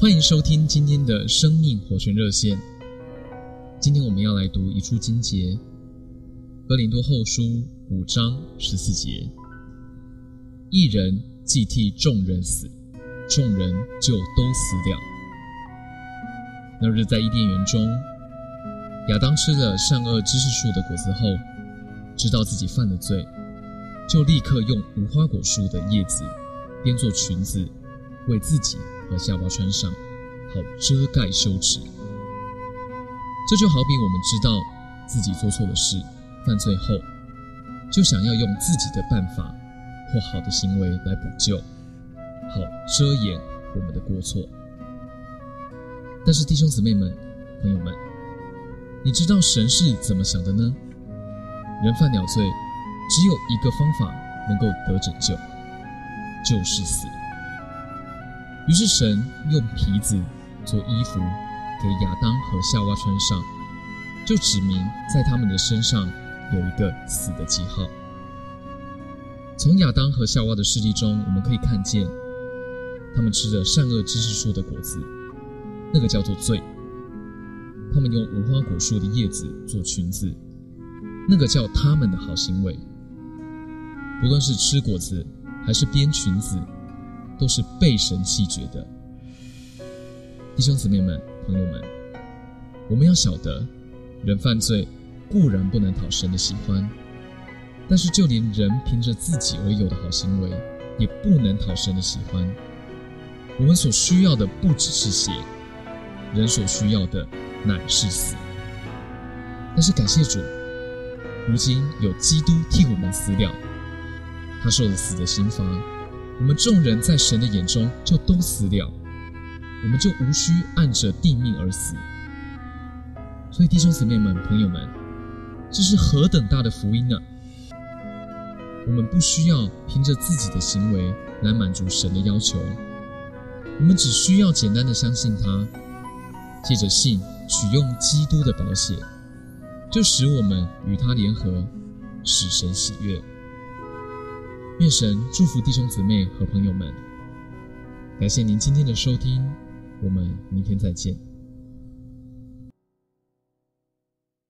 欢迎收听今天的生命活泉热线。今天我们要来读一处经节，《哥林多后书》五章十四节：“一人既替众人死，众人就都死掉。”那日在伊甸园中，亚当吃了善恶知识树的果子后，知道自己犯了罪，就立刻用无花果树的叶子编做裙子，为自己和下巴穿上，好遮盖羞耻。这就好比我们知道自己做错了事、犯罪后，就想要用自己的办法或好的行为来补救，好遮掩我们的过错。但是弟兄姊妹们、朋友们，你知道神是怎么想的呢？人犯了罪，只有一个方法能够得拯救，就是死。于是神用皮子做衣服给亚当和夏娃穿上，就指明在他们的身上有一个死的记号。从亚当和夏娃的事例中，我们可以看见，他们吃着善恶知识树的果子，那个叫做罪；他们用无花果树的叶子做裙子，那个叫他们的好行为。不论是吃果子还是编裙子，都是被神弃绝的，弟兄姊妹们、朋友们，我们要晓得，人犯罪固然不能讨神的喜欢，但是就连人凭着自己而有的好行为，也不能讨神的喜欢。我们所需要的不只是血，人所需要的乃是死。但是感谢主，如今有基督替我们死了，他受了死的刑罚。我们众人在神的眼中就都死了，我们就无需按着定命而死。所以弟兄姊妹们、朋友们，这是何等大的福音呢？我们不需要凭着自己的行为来满足神的要求，我们只需要简单的相信他，借着信取用基督的宝血，就使我们与他联合，使神喜悦。愿神祝福弟兄姊妹和朋友们。感谢您今天的收听，我们明天再见。